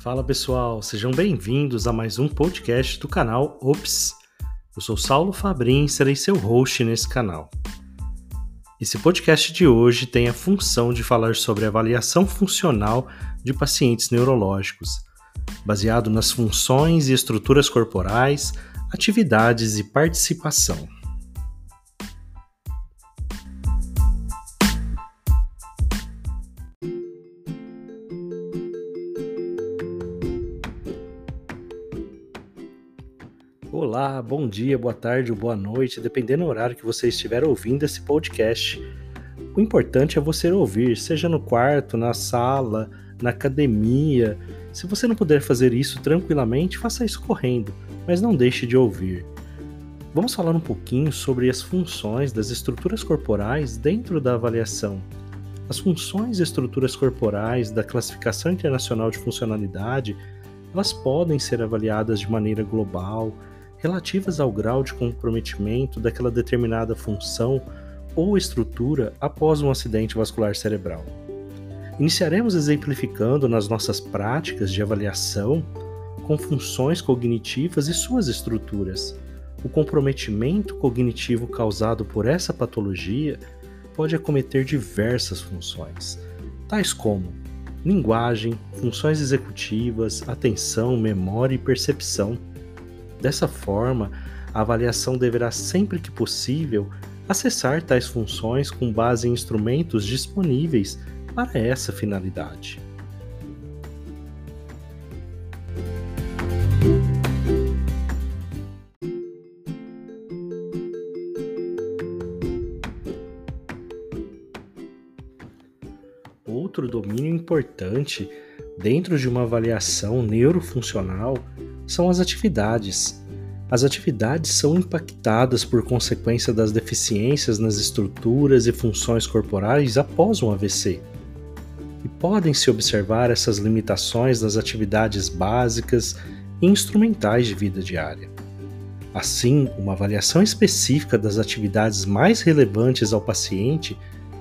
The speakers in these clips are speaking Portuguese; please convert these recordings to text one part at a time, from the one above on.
Fala pessoal, sejam bem-vindos a mais um podcast do canal Ops. Eu sou Saulo Fabrin e serei seu host nesse canal. Esse podcast de hoje tem a função de falar sobre avaliação funcional de pacientes neurológicos, baseado nas funções e estruturas corporais, atividades e participação. Olá, bom dia, boa tarde ou boa noite, dependendo do horário que você estiver ouvindo esse podcast. O importante é você ouvir, seja no quarto, na sala, na academia. Se você não puder fazer isso tranquilamente, faça isso correndo, mas não deixe de ouvir. Vamos falar um pouquinho sobre as funções das estruturas corporais dentro da avaliação. As funções e estruturas corporais da Classificação Internacional de Funcionalidade, elas podem ser avaliadas de maneira global, relativas ao grau de comprometimento daquela determinada função ou estrutura após um acidente vascular cerebral. Iniciaremos exemplificando nas nossas práticas de avaliação com funções cognitivas e suas estruturas. O comprometimento cognitivo causado por essa patologia pode acometer diversas funções, tais como linguagem, funções executivas, atenção, memória e percepção Dessa forma, a avaliação deverá sempre que possível acessar tais funções com base em instrumentos disponíveis para essa finalidade. Outro domínio importante dentro de uma avaliação neurofuncional são as atividades. As atividades são impactadas por consequência das deficiências nas estruturas e funções corporais após um AVC. E podem-se observar essas limitações das atividades básicas e instrumentais de vida diária. Assim, uma avaliação específica das atividades mais relevantes ao paciente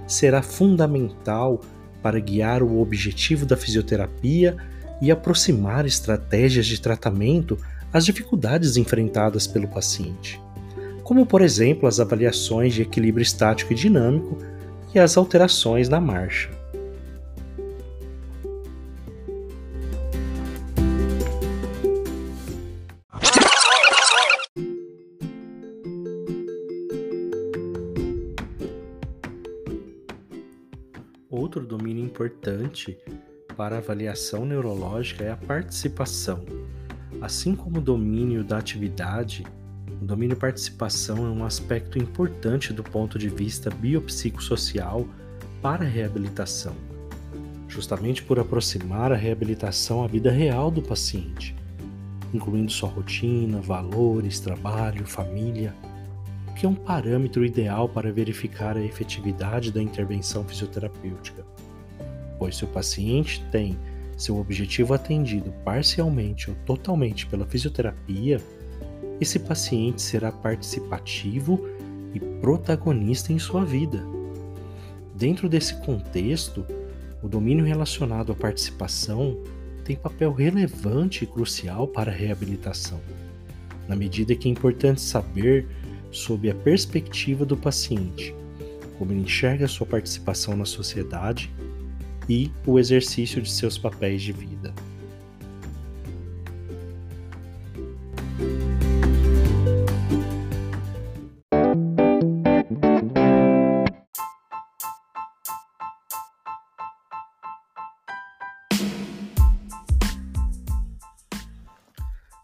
será fundamental para guiar o objetivo da fisioterapia e aproximar estratégias de tratamento às dificuldades enfrentadas pelo paciente, como por exemplo as avaliações de equilíbrio estático e dinâmico e as alterações na marcha. Outro domínio importante para avaliação neurológica é a participação. Assim como o domínio da atividade, o domínio participação é um aspecto importante do ponto de vista biopsicossocial para a reabilitação, justamente por aproximar a reabilitação à vida real do paciente, incluindo sua rotina, valores, trabalho, família, que é um parâmetro ideal para verificar a efetividade da intervenção fisioterapêutica pois se o paciente tem seu objetivo atendido parcialmente ou totalmente pela fisioterapia, esse paciente será participativo e protagonista em sua vida. Dentro desse contexto, o domínio relacionado à participação tem papel relevante e crucial para a reabilitação, na medida que é importante saber sob a perspectiva do paciente, como ele enxerga sua participação na sociedade e o exercício de seus papéis de vida.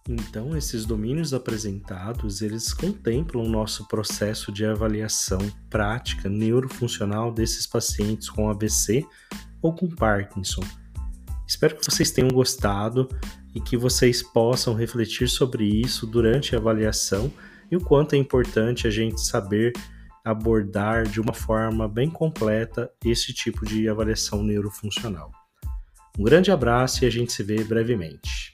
Então, esses domínios apresentados, eles contemplam o nosso processo de avaliação prática neurofuncional desses pacientes com AVC ou com Parkinson. Espero que vocês tenham gostado e que vocês possam refletir sobre isso durante a avaliação e o quanto é importante a gente saber abordar de uma forma bem completa esse tipo de avaliação neurofuncional. Um grande abraço e a gente se vê brevemente.